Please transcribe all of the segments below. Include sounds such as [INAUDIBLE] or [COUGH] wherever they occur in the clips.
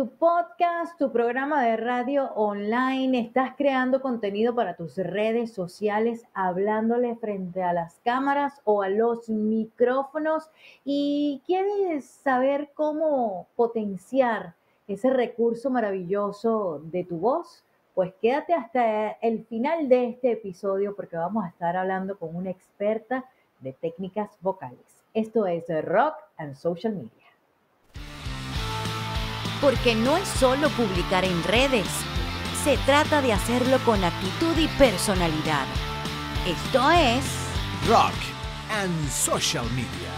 tu podcast, tu programa de radio online, estás creando contenido para tus redes sociales, hablándole frente a las cámaras o a los micrófonos. Y quieres saber cómo potenciar ese recurso maravilloso de tu voz, pues quédate hasta el final de este episodio porque vamos a estar hablando con una experta de técnicas vocales. Esto es Rock and Social Media porque no es solo publicar en redes, se trata de hacerlo con actitud y personalidad. Esto es Rock and Social Media.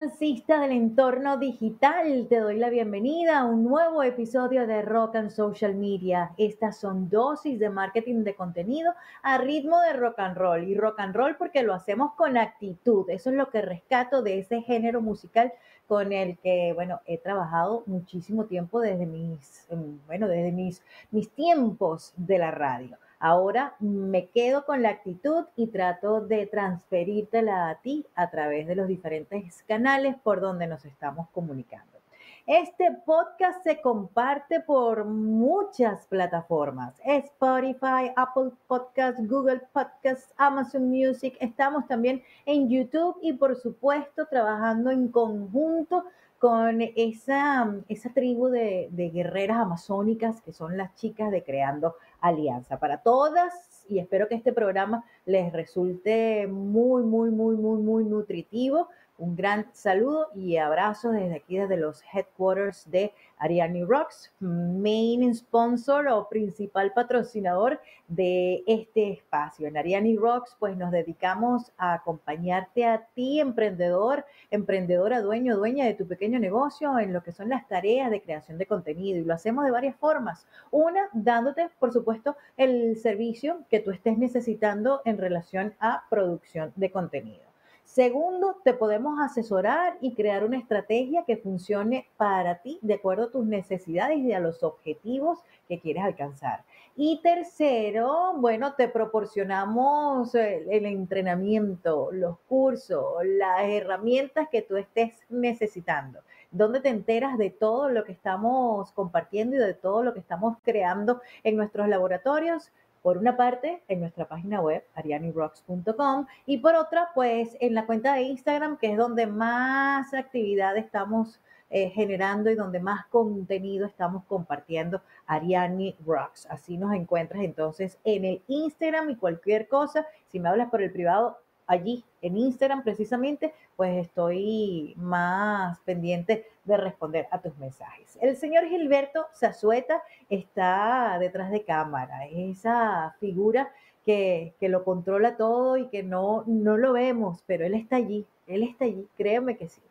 Del entorno digital, te doy la bienvenida a un nuevo episodio de Rock and Social Media. Estas son dosis de marketing de contenido a ritmo de rock and roll. Y rock and roll porque lo hacemos con actitud. Eso es lo que rescato de ese género musical con el que, bueno, he trabajado muchísimo tiempo desde mis, bueno, desde mis, mis tiempos de la radio. Ahora me quedo con la actitud y trato de transferírtela a ti a través de los diferentes canales por donde nos estamos comunicando. Este podcast se comparte por muchas plataformas. Spotify, Apple Podcasts, Google Podcasts, Amazon Music. Estamos también en YouTube y por supuesto trabajando en conjunto con esa, esa tribu de, de guerreras amazónicas que son las chicas de Creando Alianza. Para todas, y espero que este programa les resulte muy, muy, muy, muy, muy nutritivo. Un gran saludo y abrazo desde aquí, desde los headquarters de Ariani Rocks, main sponsor o principal patrocinador de este espacio. En Ariani Rocks, pues nos dedicamos a acompañarte a ti, emprendedor, emprendedora, dueño, dueña de tu pequeño negocio en lo que son las tareas de creación de contenido. Y lo hacemos de varias formas. Una, dándote, por supuesto, el servicio que tú estés necesitando en relación a producción de contenido. Segundo, te podemos asesorar y crear una estrategia que funcione para ti de acuerdo a tus necesidades y a los objetivos que quieres alcanzar. Y tercero, bueno, te proporcionamos el, entrenamiento, los cursos, las herramientas que tú estés necesitando donde te enteras de todo lo que estamos compartiendo y de todo lo que estamos creando en nuestros laboratorios por una parte, en nuestra página web, arianirocks.com, y por otra, pues en la cuenta de Instagram, que es donde más actividad estamos eh, generando y donde más contenido estamos compartiendo, Ariani Rocks. Así nos encuentras entonces en el Instagram y cualquier cosa. Si me hablas por el privado, allí en Instagram precisamente, pues estoy más pendiente de responder a tus mensajes. El señor Gilberto Zazueta está detrás de cámara, esa figura que, lo controla todo y que no, no lo vemos, pero él está allí, él está allí, créeme que sí.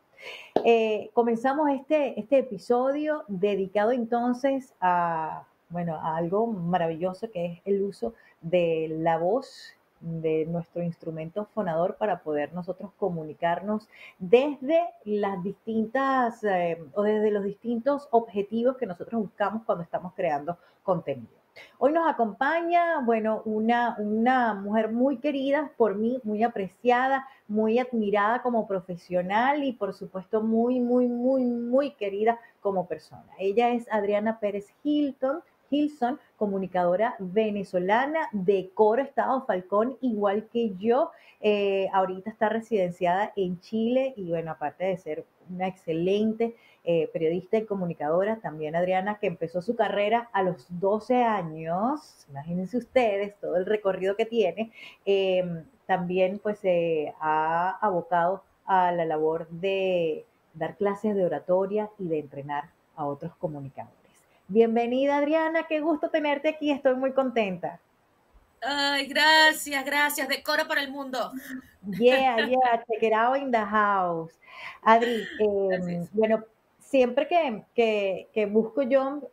Eh, comenzamos este, este episodio dedicado entonces a, bueno, a algo maravilloso que es el uso de la voz de nuestro instrumento fonador para poder nosotros comunicarnos desde las distintas eh, o desde los distintos objetivos que nosotros buscamos cuando estamos creando contenido. Hoy nos acompaña, bueno, una, una mujer muy querida por mí, muy apreciada, muy admirada como profesional y por supuesto muy, muy, muy, muy querida como persona. Ella es Adriana Pérez Hilton, Hilson, comunicadora venezolana de Coro Estado Falcón, igual que yo. Eh, ahorita está residenciada en Chile y bueno, aparte de ser una excelente eh, periodista y comunicadora, también Adriana, que empezó su carrera a los 12 años, imagínense ustedes todo el recorrido que tiene, em, también pues se ha abocado a la labor de dar clases de oratoria y de entrenar a otros comunicadores. Bienvenida Adriana, qué gusto tenerte aquí, estoy muy contenta. Ay, gracias, gracias, decora para el mundo. Yeah, yeah, check it out in the house. Adri, em, bueno, siempre que, que, busco yo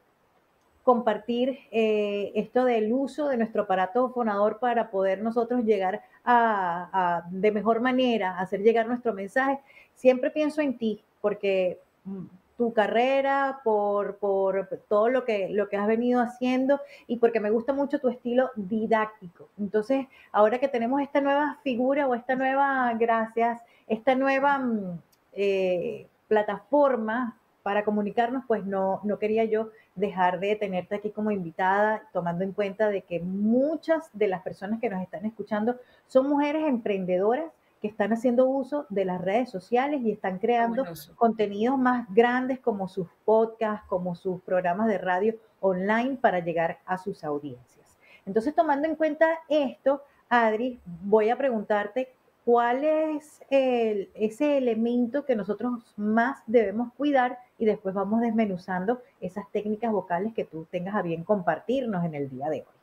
compartir eh, esto del uso de nuestro aparato fonador para poder nosotros llegar a, de mejor manera, hacer llegar nuestro mensaje, siempre pienso en ti, porque mm, tu carrera, por, por, todo lo que, lo que has venido haciendo y porque me gusta mucho tu estilo didáctico. Entonces, ahora que tenemos esta nueva figura o esta nueva, gracias, esta nueva mm, eh, plataforma para comunicarnos, pues no, no quería yo dejar de tenerte aquí como invitada, tomando en cuenta de que muchas de las personas que nos están escuchando son mujeres emprendedoras que están haciendo uso de las redes sociales y están creando contenidos más grandes como sus podcasts, como sus programas de radio online para llegar a sus audiencias. Entonces, tomando en cuenta esto, Adri, voy a preguntarte cuál es ese elemento que nosotros más debemos cuidar y después vamos desmenuzando esas técnicas vocales que tú tengas a bien compartirnos en el día de hoy.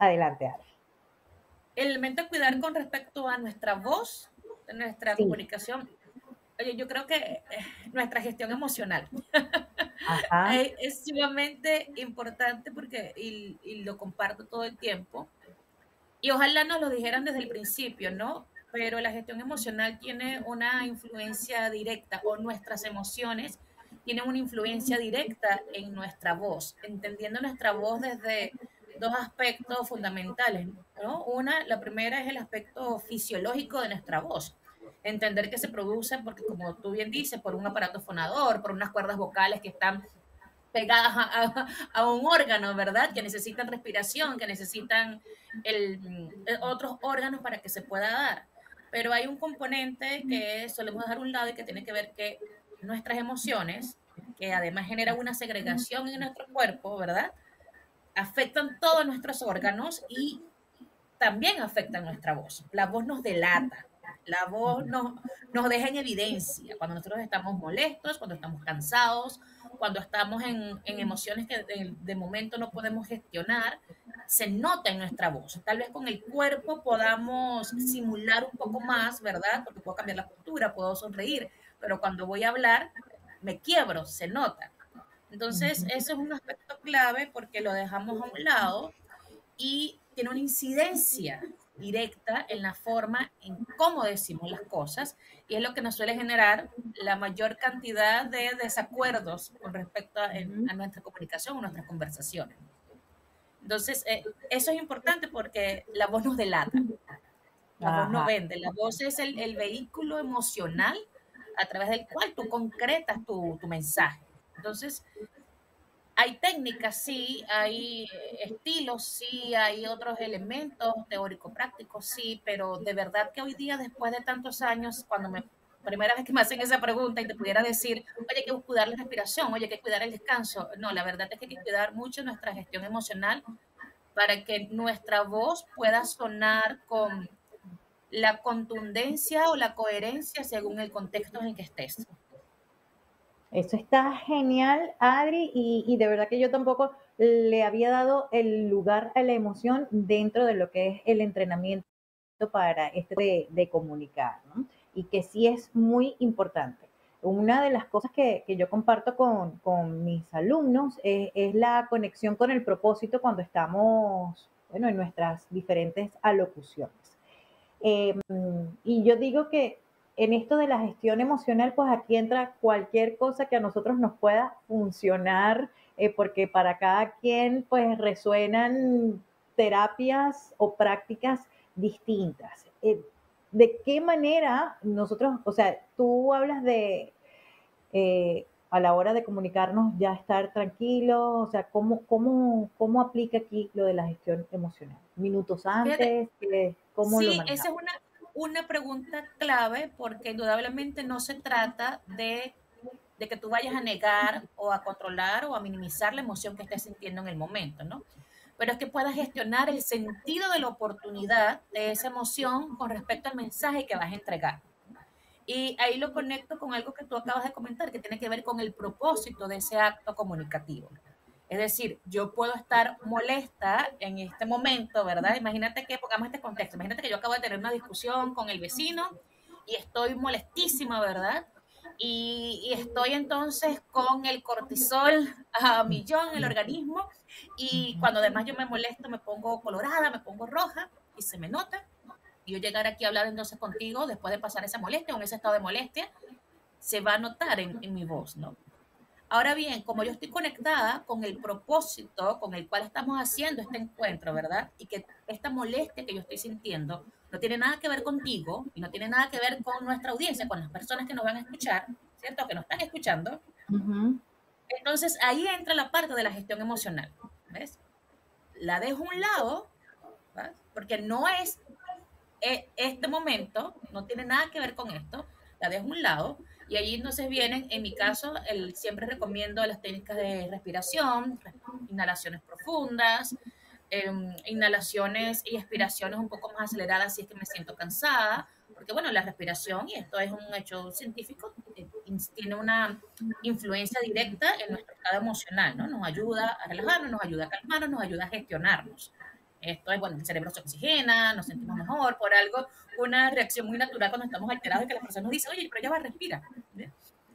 Adelante, Ari. El elemento a cuidar con respecto a nuestra voz, nuestra comunicación. Oye, yo creo que eh, nuestra gestión emocional [LAUGHS] es sumamente importante porque, y, y lo comparto todo el tiempo, y ojalá nos lo dijeran desde el principio, ¿no? pero la gestión emocional tiene una influencia directa o nuestras emociones tienen una influencia directa en nuestra voz, entendiendo nuestra voz desde dos aspectos fundamentales, ¿no? Una, la primera es el aspecto fisiológico de nuestra voz, entender que se produce porque, como tú bien dices, por un aparato fonador, por unas cuerdas vocales que están pegadas a, un órgano, ¿verdad? Que necesitan respiración, que necesitan el, otros órganos para que se pueda dar. Pero hay un componente que solemos dejar a un lado y que tiene que ver que nuestras emociones, que además generan una segregación en nuestro cuerpo, ¿verdad? Afectan todos nuestros órganos y también afectan nuestra voz. La voz nos delata, la voz nos, nos deja en evidencia cuando nosotros estamos molestos, cuando estamos cansados, cuando estamos en, en emociones que de, de, momento no podemos gestionar, se nota en nuestra voz. Tal vez con el cuerpo podamos simular un poco más, ¿verdad? Porque puedo cambiar la postura, puedo sonreír, pero cuando voy a hablar me quiebro, se nota. Entonces, eso es un aspecto clave porque lo dejamos a un lado y tiene una incidencia directa en la forma en cómo decimos las cosas y es lo que nos suele generar la mayor cantidad de desacuerdos con respecto a, nuestra comunicación o nuestras conversaciones. Entonces, eh, eso es importante porque la voz nos delata, la voz no vende, la voz es el, el, vehículo emocional a través del cual tú concretas tu, tu mensaje. Entonces, hay técnicas, sí, hay estilos, sí, hay otros elementos teórico-prácticos, sí, pero de verdad que hoy día, después de tantos años, cuando me primera vez que me hacen esa pregunta y te pudiera decir, oye, hay que cuidar la respiración, oye, hay que cuidar el descanso. No, la verdad es que hay que cuidar mucho nuestra gestión emocional para que nuestra voz pueda sonar con la contundencia o la coherencia según el contexto en que estés. Eso está genial, Adri, y, de verdad que yo tampoco le había dado el lugar a la emoción dentro de lo que es el entrenamiento para este de, comunicar, ¿no? Y que sí es muy importante. Una de las cosas que, yo comparto con, mis alumnos es, la conexión con el propósito cuando estamos, bueno, en nuestras diferentes alocuciones. Em, y yo digo que en esto de la gestión emocional, pues aquí entra cualquier cosa que a nosotros nos pueda funcionar, eh, porque para cada quien, pues resuenan terapias o prácticas distintas. Eh, ¿De qué manera nosotros, o sea, tú hablas de eh, a la hora de comunicarnos ya estar tranquilos, o sea, ¿cómo, cómo, cómo aplica aquí lo de la gestión emocional? ¿Minutos antes? ¿Cómo sí, esa es una, una pregunta clave porque indudablemente no se trata de, de, que tú vayas a negar o a controlar o a minimizar la emoción que estés sintiendo en el momento, ¿no? Pero es que puedas gestionar el sentido de la oportunidad de esa emoción con respecto al mensaje que vas a entregar. Y ahí lo conecto con algo que tú acabas de comentar, que tiene que ver con el propósito de ese acto comunicativo. Es decir, yo puedo estar molesta en este momento, ¿verdad? Imagínate que pongamos este contexto. Imagínate que yo acabo de tener una discusión con el vecino y estoy molestísima, ¿verdad? Y, estoy entonces con el cortisol a millón en el organismo y cuando además yo me molesto me pongo colorada, me pongo roja y se me nota. Y yo llegar aquí a hablar entonces contigo después de pasar esa molestia o ese estado de molestia, se va a notar en mi voz, ¿no? Ahora bien, como yo estoy conectada con el propósito con el cual estamos haciendo este encuentro, ¿verdad? Y que esta molestia que yo estoy sintiendo no tiene nada que ver contigo y no tiene nada que ver con nuestra audiencia, con las personas que nos van a escuchar, ¿cierto? Que nos están escuchando. Entonces ahí entra la parte de la gestión emocional, ¿ves? La dejo a un lado, ¿ves? porque no es e, este momento, no tiene nada que ver con esto, la dejo a un lado y allí entonces vienen, en mi caso, el, siempre recomiendo las técnicas de respiración, inhalaciones profundas, em, inhalaciones y expiraciones un poco más aceleradas si es que me siento cansada, porque bueno, la respiración, y esto es un hecho científico, eh, tiene una influencia directa en nuestro estado emocional, ¿no? Nos ayuda a relajarnos, nos ayuda a calmarnos, nos ayuda a gestionarnos. Esto es, bueno, el cerebro se oxigena, nos sentimos mejor, por algo, una reacción muy natural cuando estamos alterados y que la persona nos dice, oye, pero ya va, respira.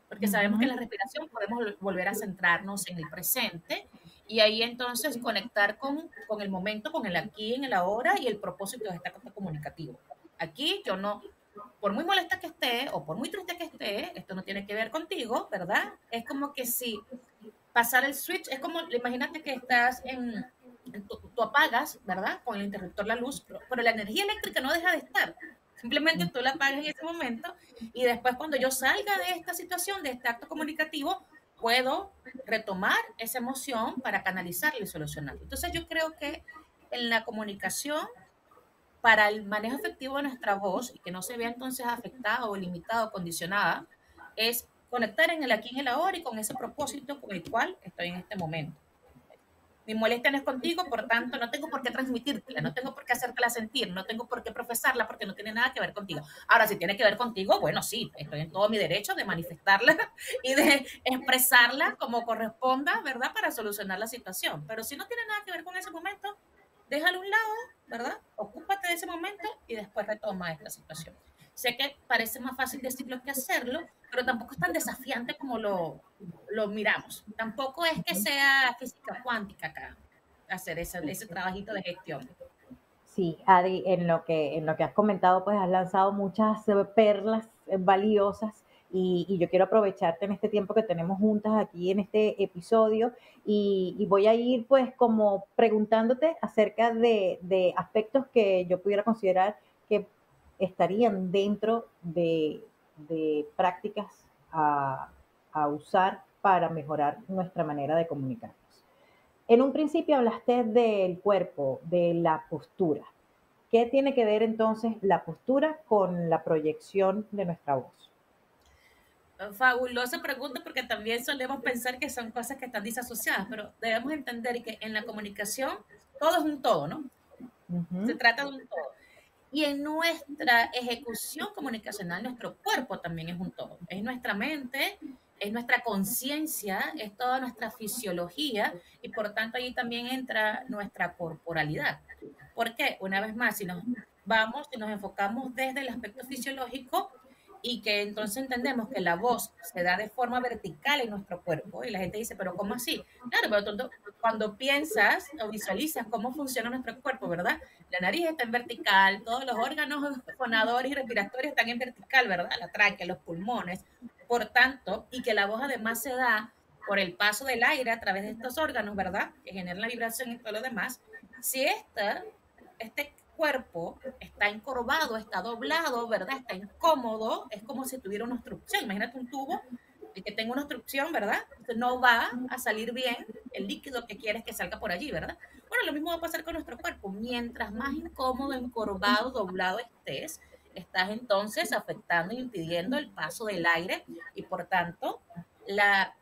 Porque sabemos que en la respiración podemos volver a centrarnos en el presente y ahí entonces conectar con, con el momento, con el aquí, en el ahora y el propósito de este acto comunicativo. Aquí yo no, por muy molesta que esté o por muy triste que esté, esto no tiene que ver contigo, ¿verdad? Es como que si pasar el switch, es como, imagínate que estás en, tú, apagas, ¿verdad? Con el interruptor la luz, pero, la energía eléctrica no deja de estar. Simplemente tú la apagas en ese momento y después cuando yo salga de esta situación, de este acto comunicativo, puedo retomar esa emoción para canalizarla y solucionarla. Entonces yo creo que en la comunicación, para el manejo efectivo de nuestra voz y que no se vea entonces afectada o limitada o condicionada, es conectar en el aquí y en el ahora y con ese propósito con el cual estoy en este momento. Mi molestia no es contigo, por tanto, no tengo por qué transmitírtela, no tengo por qué hacértela sentir, no tengo por qué profesarla porque no tiene nada que ver contigo. Ahora, si tiene que ver contigo, bueno, sí, estoy en todo mi derecho de manifestarla [LAUGHS] y de expresarla como corresponda, ¿verdad? Para solucionar la situación. Pero si no tiene nada que ver con ese momento, déjalo a un lado, ¿verdad? Ocúpate de ese momento y después retoma esta situación. Sé que parece más fácil decirlo que hacerlo, pero tampoco es tan desafiante como lo, lo miramos. Tampoco es que sea física cuántica acá, hacer ese, ese trabajito de gestión. Sí, Adi, en lo que, en lo que has comentado, pues has lanzado muchas perlas valiosas y, y, yo quiero aprovecharte en este tiempo que tenemos juntas aquí en este episodio y, y voy a ir pues como preguntándote acerca de, de, aspectos que yo pudiera considerar que estarían dentro de, prácticas a, usar para mejorar nuestra manera de comunicarnos. En un principio hablaste del cuerpo, de la postura. ¿Qué tiene que ver entonces la postura con la proyección de nuestra voz? Fabulosa pregunta porque también solemos pensar que son cosas que están disasociadas, pero debemos entender que en la comunicación todo es un todo, ¿no? Se trata de un todo. Y en nuestra ejecución comunicacional, nuestro cuerpo también es un todo. Es nuestra mente, es nuestra conciencia, es toda nuestra fisiología y por tanto ahí también entra nuestra corporalidad. ¿Por qué? Una vez más, si nos vamos, si nos enfocamos desde el aspecto fisiológico, y que entonces entendemos que la voz se da de forma vertical en nuestro cuerpo y la gente dice, pero ¿cómo así? Claro, pero cuando piensas o visualizas cómo funciona nuestro cuerpo, ¿verdad? La nariz está en vertical, todos los órganos [LAUGHS] fonadores y respiratorios están en vertical, ¿verdad? La tráquea, los pulmones. Por tanto, y que la voz además se da por el paso del aire a través de estos órganos, ¿verdad? Que generan la vibración y todo lo demás. Si esta, este cuerpo está encorvado, está doblado, ¿verdad? Está incómodo, es como si tuviera una obstrucción. Imagínate un tubo que tenga una obstrucción, ¿verdad? No va a salir bien el líquido que quieres que salga por allí, ¿verdad? Bueno, lo mismo va a pasar con nuestro cuerpo. Mientras más incómodo, encorvado, doblado estés, estás entonces afectando e impidiendo el paso del aire y por tanto la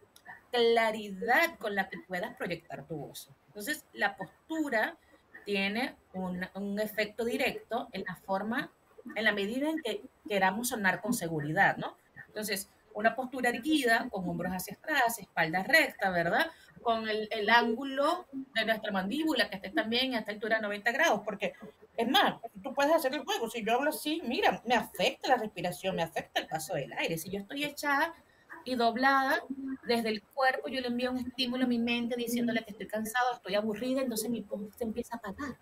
claridad con la que puedas proyectar tu voz. Entonces, la postura tiene un, efecto directo en la forma, en la medida en que queramos sonar con seguridad, ¿no? Entonces, una postura erguida, con hombros hacia atrás, espalda recta, ¿verdad? Con el, el ángulo de nuestra mandíbula, que esté también a esta altura de 90 grados, porque es más, tú puedes hacer el juego. Si yo hablo así, mira, me afecta la respiración, me afecta el paso del aire. Si yo estoy echada y doblada desde el cuerpo, yo le envío un estímulo a mi mente diciéndole que estoy cansado, estoy aburrida, entonces mi voz se empieza a apagar.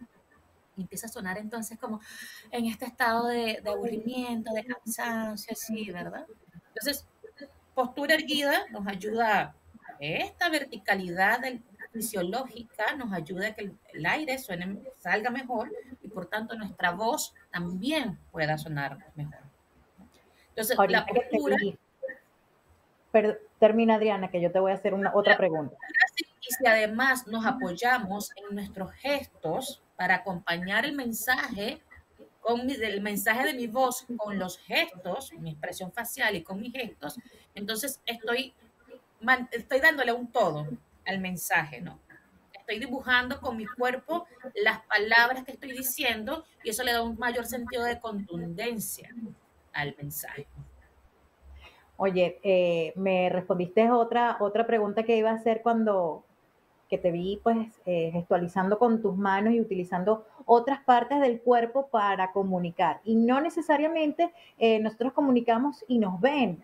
Y empieza a sonar entonces como en este estado de, de aburrimiento, de cansancio, así, ¿verdad? Entonces, postura erguida nos ayuda esta verticalidad fisiológica nos ayuda a que el, aire suene, salga mejor y por tanto nuestra voz también pueda sonar mejor. Entonces, la postura... termina Adriana, que yo te voy a hacer una otra pregunta. Y si además nos apoyamos en nuestros gestos para acompañar el mensaje, con el mensaje de mi voz con los gestos, mi expresión facial y con mis gestos, entonces estoy, estoy dándole un todo al mensaje, ¿no? Estoy dibujando con mi cuerpo las palabras que estoy diciendo y eso le da un mayor sentido de contundencia al mensaje. Oye, eh, me respondiste otra, otra pregunta que iba a hacer cuando que te vi pues eh, gestualizando con tus manos y utilizando otras partes del cuerpo para comunicar. Y no necesariamente eh, nosotros comunicamos y nos ven,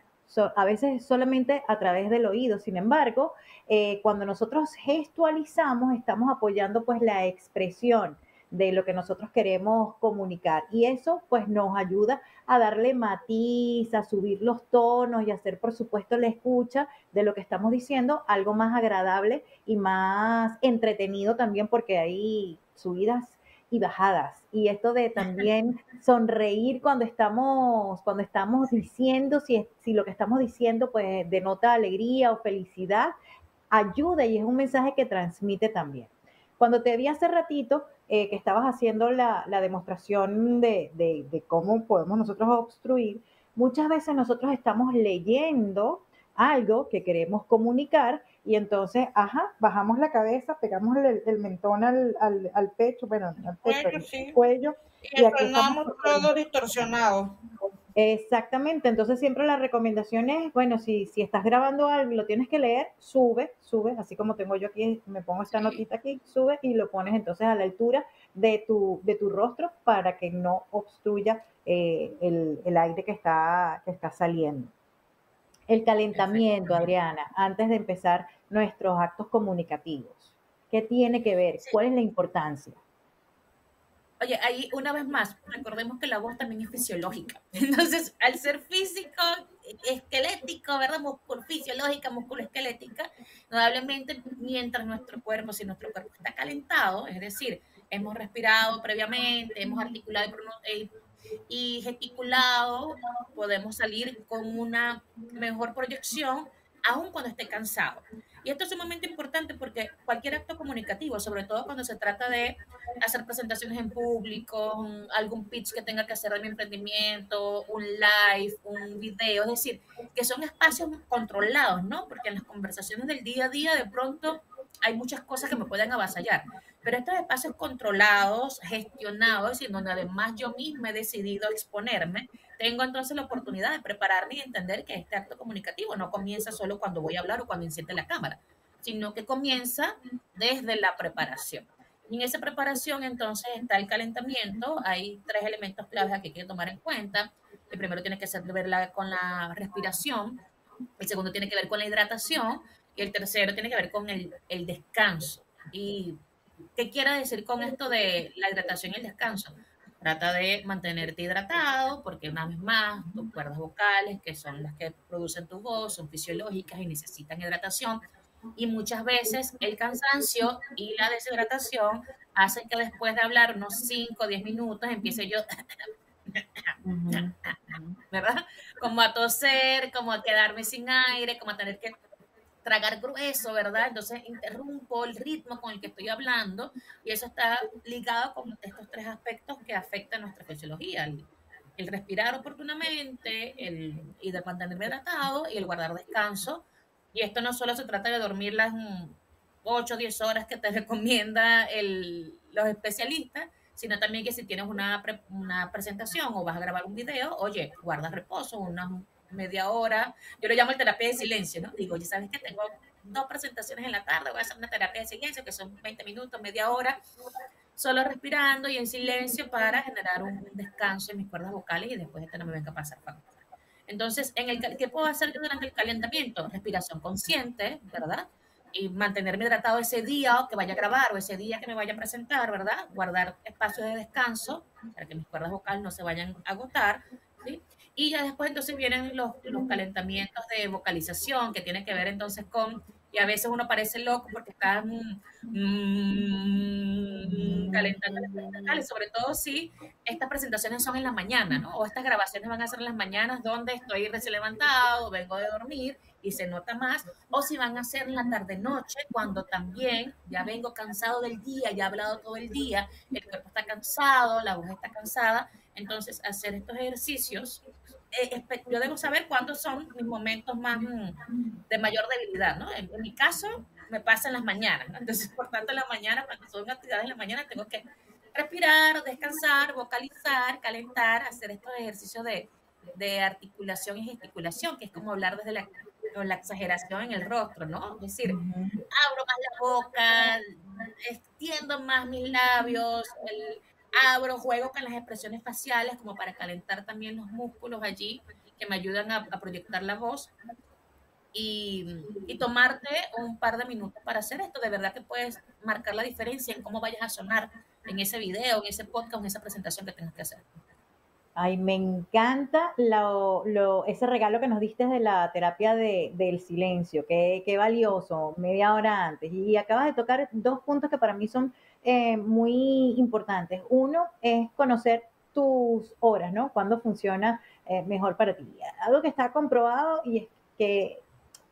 a veces solamente a través del oído. Sin embargo, eh, cuando nosotros gestualizamos, estamos apoyando pues la expresión de lo que nosotros queremos comunicar. Y eso pues nos ayuda a darle matiz, a subir los tonos y hacer por supuesto la escucha de lo que estamos diciendo algo más agradable y más entretenido también porque hay subidas y bajadas. Y esto de también [LAUGHS] sonreír cuando estamos, cuando estamos diciendo, si, si lo que estamos diciendo pues denota alegría o felicidad, ayuda y es un mensaje que transmite también. Cuando te vi hace ratito eh, que estabas haciendo la, demostración de, de, cómo podemos nosotros obstruir, muchas veces nosotros estamos leyendo algo que queremos comunicar y entonces, ajá, bajamos la cabeza, pegamos el, mentón al, al, pecho, bueno, al cuello. Y, y aquí estamos todo distorsionado. Exactamente, entonces siempre la recomendación es, bueno, si, si estás grabando algo y lo tienes que leer, sube, sube, así como tengo yo aquí, me pongo esta notita aquí, sube y lo pones entonces a la altura de tu, de tu rostro para que no obstruya eh, el, el, aire que está, que está saliendo. El calentamiento, Adriana, antes de empezar nuestros actos comunicativos. ¿Qué tiene que ver? ¿Cuál es la importancia? Oye, ahí una vez más, recordemos que la voz también es fisiológica. [LAUGHS] Entonces, al ser físico, esquelético, ¿verdad? Músculo fisiológica, músculo esquelética, probablemente mientras nuestro cuerpo, si nuestro cuerpo está calentado, es decir, hemos respirado previamente, hemos articulado eh, y gesticulado, podemos salir con una mejor proyección, aun cuando esté cansado. Y esto es sumamente importante porque cualquier acto comunicativo, sobre todo cuando se trata de hacer presentaciones en público, algún pitch que tenga que hacer de mi emprendimiento, un live, un video, es decir, que son espacios controlados, ¿no? Porque en las conversaciones del día a día de pronto hay muchas cosas que me pueden avasallar. Pero estos espacios controlados, gestionados, y donde además yo misma he decidido exponerme, tengo entonces la oportunidad de prepararme y entender que este acto comunicativo no comienza solo cuando voy a hablar o cuando enciende la cámara, sino que comienza desde la preparación. Y en esa preparación entonces está el calentamiento. Hay tres elementos claves que hay que tomar en cuenta. El primero tiene que ser con la respiración, el segundo tiene que ver con la hidratación y el tercero tiene que ver con el, el descanso. Y ¿Qué quiere decir con esto de la hidratación y el descanso? Trata de mantenerte hidratado, porque una vez más, tus cuerdas vocales, que son las que producen tu voz, son fisiológicas y necesitan hidratación. Y muchas veces el cansancio y la deshidratación hacen que después de hablar unos 5 o 10 minutos empiece yo, ¿verdad? Como a toser, como a quedarme sin aire, como a tener que tragar grueso, ¿verdad? Entonces interrumpo el ritmo con el que estoy hablando y eso está ligado con estos tres aspectos que afectan nuestra fisiología. El, respirar oportunamente, el, de mantenerme hidratado y el guardar descanso. Y esto no solo se trata de dormir las 8 o 10 horas que te [LAUGHS] recomienda el, los especialistas, sino también que si tienes una, una presentación o vas a grabar un video, oye, guarda reposo, unas media hora. Yo lo llamo el terapia de silencio, ¿no? Digo, ya sabes que tengo dos presentaciones en la tarde, voy a hacer una terapia de silencio que son 20 minutos, media hora, solo respirando y en silencio para generar un descanso en mis cuerdas vocales y después este no me venga a pasar Entonces, en el, ¿qué puedo hacer durante el calentamiento? Respiración consciente, ¿verdad? Y mantenerme hidratado ese día que vaya a grabar o ese día que me vaya a presentar, ¿verdad? Guardar espacio de descanso para que mis cuerdas vocales no se vayan a agotar. Y ya después entonces vienen los, los calentamientos de vocalización, que tienen que ver entonces con y a veces uno parece loco porque está mm, mm, calentando sobre todo si estas presentaciones son en la mañana, ¿no? O estas grabaciones van a ser en las mañanas donde estoy recién levantado, vengo de dormir y se nota más, o si van a ser en la tarde-noche, cuando también ya vengo cansado del día, ya he hablado todo el día, el cuerpo está cansado, la voz está cansada, entonces hacer estos ejercicios, eh, yo debo saber cuándo son mis momentos más mm, de mayor debilidad, ¿no? En, mi caso, me pasa en las mañanas, entonces por tanto en la mañana, cuando son actividades en la mañana, tengo que respirar, descansar, vocalizar, calentar, hacer estos ejercicios de, de articulación y gesticulación, que es como hablar desde la con la exageración en el rostro, ¿no? Es decir, abro más la boca, extiendo más mis labios, abro, juego con las expresiones faciales como para calentar también los músculos allí que me ayudan a, proyectar la voz. Y, y, tomarte un par de minutos para hacer esto. De verdad que puedes marcar la diferencia en cómo vayas a sonar en ese video, en ese podcast, en esa presentación que tengas que hacer. Ay, me encanta ese regalo que nos diste de la terapia del silencio, qué, valioso, media hora antes. Y acabas de tocar dos puntos que para mí son eh, muy importantes. Uno es conocer tus horas, ¿no? Cuándo funciona eh, mejor para ti. Algo que está comprobado y es que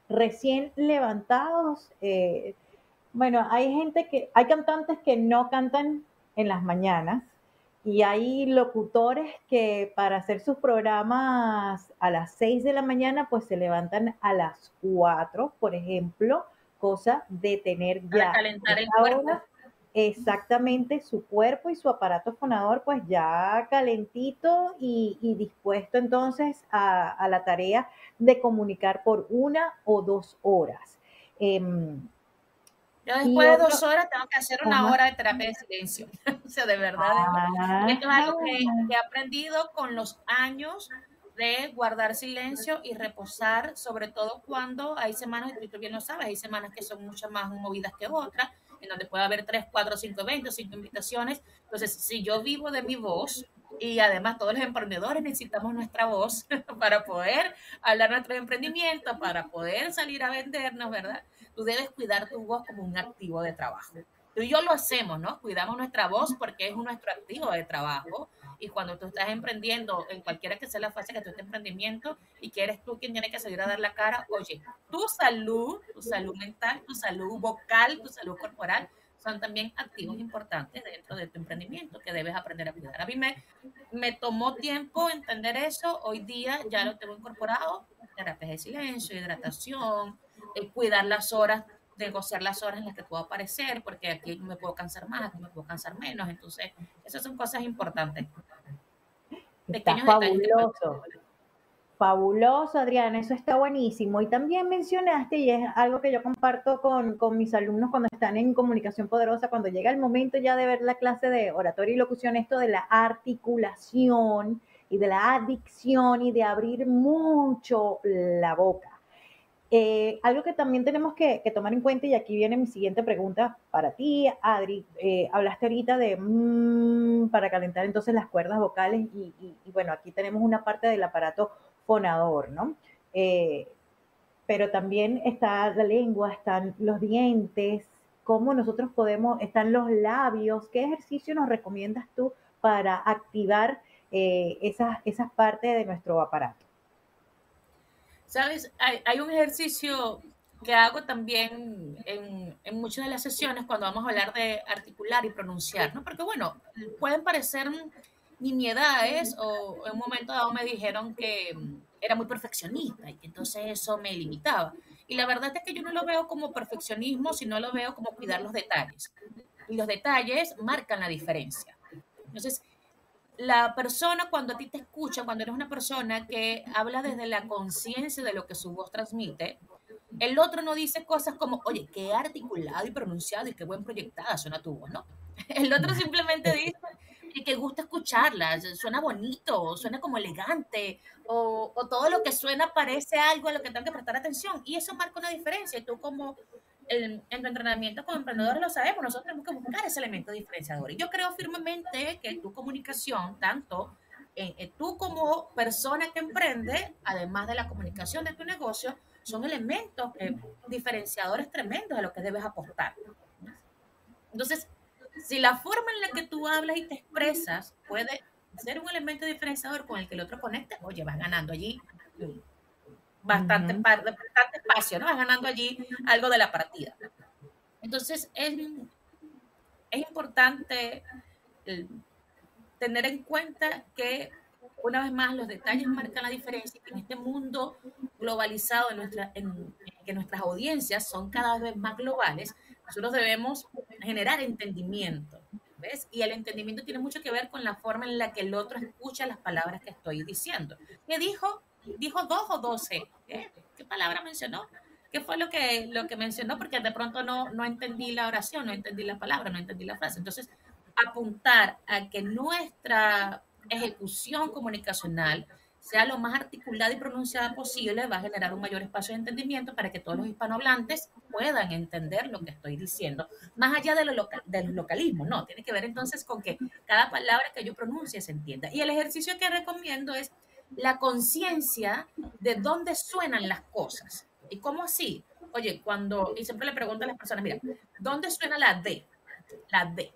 recién levantados, eh, bueno, hay gente que, hay cantantes que no cantan en las mañanas y hay locutores que para hacer sus programas a las 6 de la mañana, pues se levantan a las 4, por ejemplo, cosa de tener ya... calentar el cuerpo. Exactamente, su cuerpo y su aparato fonador pues ya calentito y, dispuesto entonces a, la tarea de comunicar por una o dos horas. Em, yo después de dos horas tengo que hacer una hora de terapia de silencio. [LAUGHS] o sea, de verdad. esto es algo que, he aprendido con los años de guardar silencio y reposar, sobre todo cuando hay semanas, y tú bien lo sabes, hay semanas que son mucho más movidas que otras, en donde puede haber tres, cuatro, cinco eventos, cinco invitaciones. Entonces, si yo vivo de mi voz, y además todos los emprendedores necesitamos nuestra voz [LAUGHS] para poder hablar nuestro emprendimiento, para poder salir a vendernos, ¿verdad? tú debes cuidar tu voz como un activo de trabajo. Tú y yo lo hacemos, ¿no? Cuidamos nuestra voz porque es nuestro activo de trabajo. Y cuando tú estás emprendiendo, en cualquiera que sea la fase que tú estés emprendimiento y que eres tú quien tiene que salir a dar la cara, oye, tu salud, tu salud mental, tu salud vocal, tu salud corporal, son también activos importantes dentro de tu emprendimiento que debes aprender a cuidar. A mí me, tomó tiempo entender eso, hoy día ya lo tengo incorporado, terapias de silencio, hidratación, cuidar las horas, negociar las horas en las que puedo aparecer, porque aquí me puedo cansar más, aquí me puedo cansar menos. Entonces, esas son cosas importantes. Está fabuloso. Fabuloso, Adriana, eso está buenísimo. Y también mencionaste, y es algo que yo comparto con, con, mis alumnos cuando están en comunicación poderosa, cuando llega el momento ya de ver la clase de oratoria y locución, esto de la articulación y de la adicción y de abrir mucho la boca. Eh, algo que también tenemos que, tomar en cuenta, y aquí viene mi siguiente pregunta para ti, Adri, eh, hablaste ahorita de mm, para calentar entonces las cuerdas vocales y, bueno, aquí tenemos una parte del aparato fonador, ¿no? Eh, pero también está la lengua, están los dientes, cómo nosotros podemos, están los labios, ¿qué ejercicio nos recomiendas tú para activar esas, esas partes de nuestro aparato? ¿Sabes? Hay, un ejercicio que hago también en, en, muchas de las sesiones cuando vamos a hablar de articular y pronunciar, ¿no? Porque, bueno, pueden parecer nimiedades o en un momento dado me dijeron que era muy perfeccionista y que entonces eso me limitaba. Y la verdad es que yo no lo veo como perfeccionismo, sino lo veo como cuidar los detalles. Y los detalles marcan la diferencia. Entonces, la persona cuando a ti te escucha, cuando eres una persona que habla desde la conciencia de lo que su voz transmite, el otro no dice cosas como, oye, qué articulado y pronunciado y qué buen proyectada suena tu voz, ¿no? [LAUGHS] El otro simplemente [LAUGHS] dice que gusta escucharla, suena bonito, suena como elegante, o, o, todo lo que suena parece algo a lo que tengo que prestar atención. Y eso marca una diferencia. Y tú como en tu entrenamiento como emprendedor lo sabemos, nosotros tenemos que buscar ese elemento diferenciador. Y yo creo firmemente que tu comunicación, tanto en, tú como persona que emprende, además de la comunicación de tu negocio, son elementos diferenciadores tremendos a lo que debes apostar. Entonces, si la forma en la que tú hablas y te expresas puede ser un elemento diferenciador con el que el otro conecte, oye, vas ganando allí bastante, bastante espacio, ¿no? Vas ganando allí algo de la partida. Entonces, es, es importante tener en cuenta que, una vez más, los detalles marcan la diferencia en este mundo globalizado, en nuestra, en, que nuestras audiencias son cada vez más globales, nosotros debemos generar entendimiento. ¿Ves? Y el entendimiento tiene mucho que ver con la forma en la que el otro escucha las palabras que estoy diciendo. ¿Qué dijo? ¿Dijo dos o doce? ¿Qué, ¿Qué palabra mencionó? ¿Qué fue lo que, lo que mencionó? Porque de pronto no, no entendí la oración, no entendí la palabra, no entendí la frase. Entonces, apuntar a que nuestra ejecución comunicacional sea lo más articulada y pronunciada posible, va a generar un mayor espacio de entendimiento para que todos los hispanohablantes puedan entender lo que estoy diciendo, más allá de, lo de los localismos, no, tiene que ver entonces con que cada palabra que yo pronuncie se entienda. Y el ejercicio que recomiendo es la conciencia de dónde suenan las cosas. ¿Y cómo así? Oye, cuando, y siempre le pregunto a las personas, mira, ¿dónde suena la D? La D.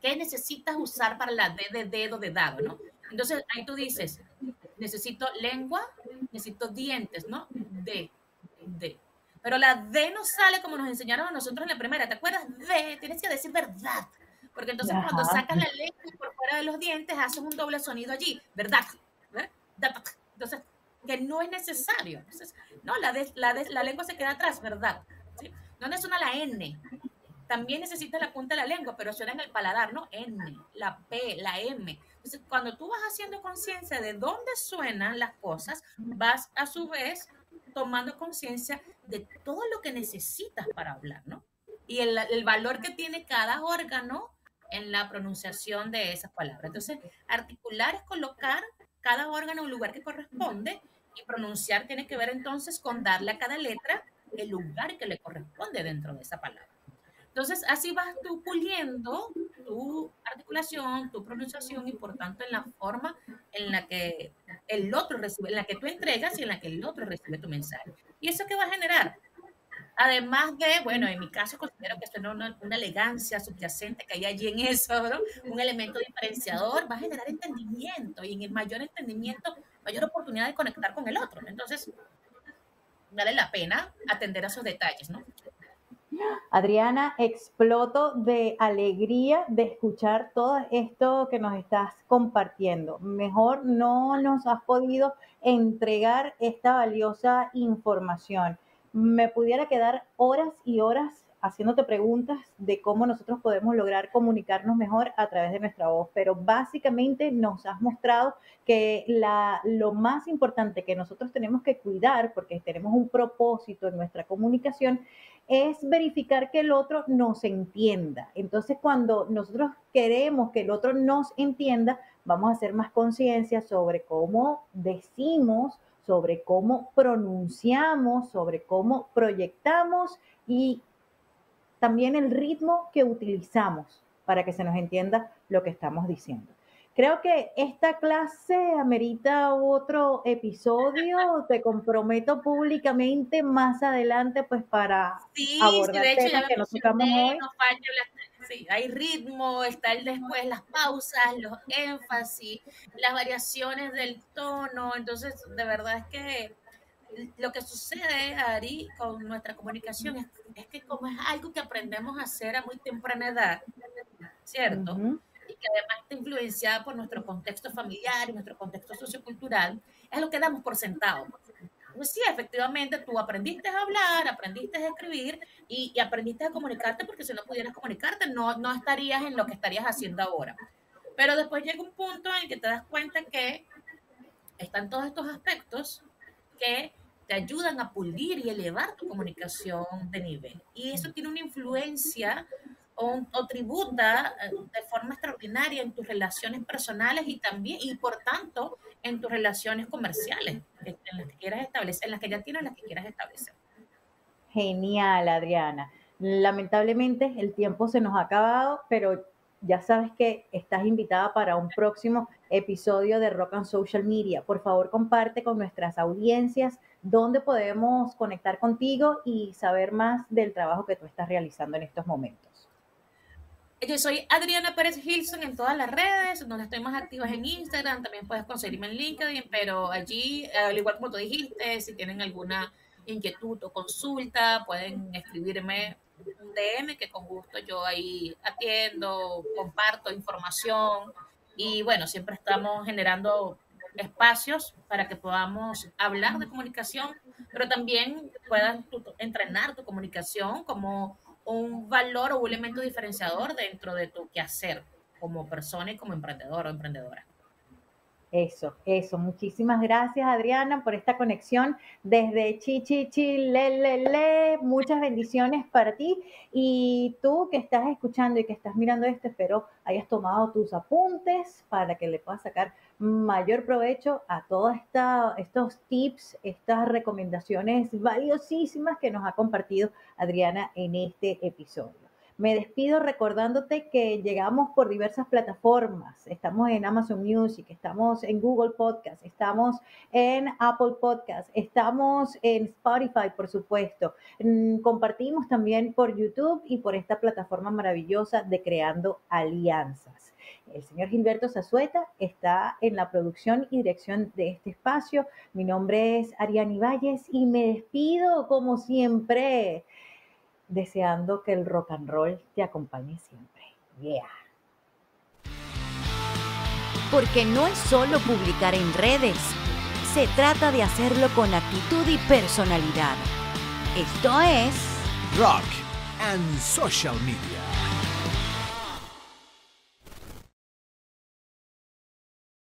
¿Qué necesitas usar para la D de dedo, de dado, no? Entonces ahí tú dices, necesito lengua, necesito dientes, ¿no? D, D. Pero la D no sale como nos enseñaron a nosotros en la primera. ¿Te acuerdas? D, tienes que decir verdad. Porque entonces cuando sacas la lengua por fuera de los dientes, haces un doble sonido allí, ¿verdad? Entonces, que no es necesario. Entonces, no, la, la, la lengua se queda atrás, ¿verdad? ¿Sí? ¿Dónde suena la N? También necesitas la punta de la lengua, pero suena en el paladar, ¿no? N, la P, la M. Entonces, cuando tú vas haciendo conciencia de dónde suenan las cosas, vas a su vez tomando conciencia de todo lo que necesitas para hablar, ¿no? Y el, el, valor que tiene cada órgano en la pronunciación de esas palabras. Entonces, articular es colocar cada órgano un lugar que corresponde y pronunciar tiene que ver entonces con darle a cada letra el lugar que le corresponde dentro de esa palabra. Entonces, así vas tú puliendo tu articulación, tu pronunciación y por tanto en la forma en la que el otro recibe, en la que tú entregas y en la que el otro recibe tu mensaje. ¿Y eso qué va a generar? Además de, bueno, en mi caso considero que esto es una, una, elegancia subyacente que hay allí en eso, ¿no? Un elemento diferenciador va a generar entendimiento y en el mayor entendimiento, mayor oportunidad de conectar con el otro. Entonces, vale la pena atender a esos detalles, ¿no? Adriana, exploto de alegría de escuchar todo esto que nos estás compartiendo. Mejor no nos has podido entregar esta valiosa información. Me pudiera quedar horas y horas haciéndote preguntas de cómo nosotros podemos lograr comunicarnos mejor a través de nuestra voz, pero básicamente nos has mostrado que la, lo más importante que nosotros tenemos que cuidar, porque tenemos un propósito en nuestra comunicación, es verificar que el otro nos entienda. Entonces, cuando nosotros queremos que el otro nos entienda, vamos a hacer más conciencia sobre cómo decimos, sobre cómo pronunciamos, sobre cómo proyectamos y también el ritmo que utilizamos para que se nos entienda lo que estamos diciendo. Creo que esta clase amerita otro episodio. Te comprometo públicamente más adelante, pues para sí, abordar de hecho, ya que nos tocamos hoy. Sí, hay ritmo, está el después, las pausas, los énfasis, las variaciones del tono. Entonces, de verdad es que lo que sucede, Ari, con nuestra comunicación es, que como es algo que aprendemos a hacer a muy temprana edad, ¿cierto? Y que además está influenciada por nuestro contexto familiar y nuestro contexto sociocultural, es lo que damos por sentado. Pues sí, efectivamente, tú aprendiste a hablar, aprendiste a escribir y, aprendiste a comunicarte porque si no pudieras comunicarte no, no estarías en lo que estarías haciendo ahora. Pero después llega un punto en que te das cuenta que están todos estos aspectos que te ayudan a pulir y elevar tu comunicación de nivel. Y eso tiene una influencia o, tributa eh, de forma extraordinaria en tus relaciones personales y también, y por tanto, en tus relaciones comerciales, en las que quieras establecer, en las que ya tienes, las que quieras establecer. Genial, Adriana. Lamentablemente el tiempo se nos ha acabado, pero ya sabes que estás invitada para un próximo episodio de Rock and Social Media. Por favor, comparte con nuestras audiencias ¿dónde podemos conectar contigo y saber más del trabajo que tú estás realizando en estos momentos? Yo soy Adriana Pérez Hilson en todas las redes, donde estoy más activa en Instagram, también puedes conseguirme en LinkedIn, pero allí, al igual como tú dijiste, si tienen alguna inquietud o consulta, pueden escribirme un DM que con gusto yo ahí atiendo, comparto información. Y bueno, siempre estamos generando espacios para que podamos hablar de comunicación, pero también puedas entrenar tu comunicación como un valor o un elemento diferenciador dentro de tu quehacer como persona y como emprendedor o emprendedora. Eso, eso. Muchísimas gracias, Adriana, por esta conexión desde Chichichi, le, le, le. Muchas bendiciones para ti. Y tú que estás escuchando y que estás mirando esto, espero hayas tomado tus apuntes para que le puedas sacar mayor provecho a todos estos tips, estas recomendaciones valiosísimas que nos ha compartido Adriana en este episodio. Me despido recordándote que llegamos por diversas plataformas. Estamos en Amazon Music, estamos en Google Podcast, estamos en Apple Podcast, estamos en Spotify, por supuesto. Mm, compartimos también por YouTube y por esta plataforma maravillosa de Creando Alianzas. El señor Gilberto Zazueta está en la producción y dirección de este espacio. Mi nombre es Ariani Valles y me despido como siempre deseando que el rock and roll te acompañe siempre. Yeah. Porque no es solo publicar en redes, se trata de hacerlo con actitud y personalidad. Esto es Rock and Social Media.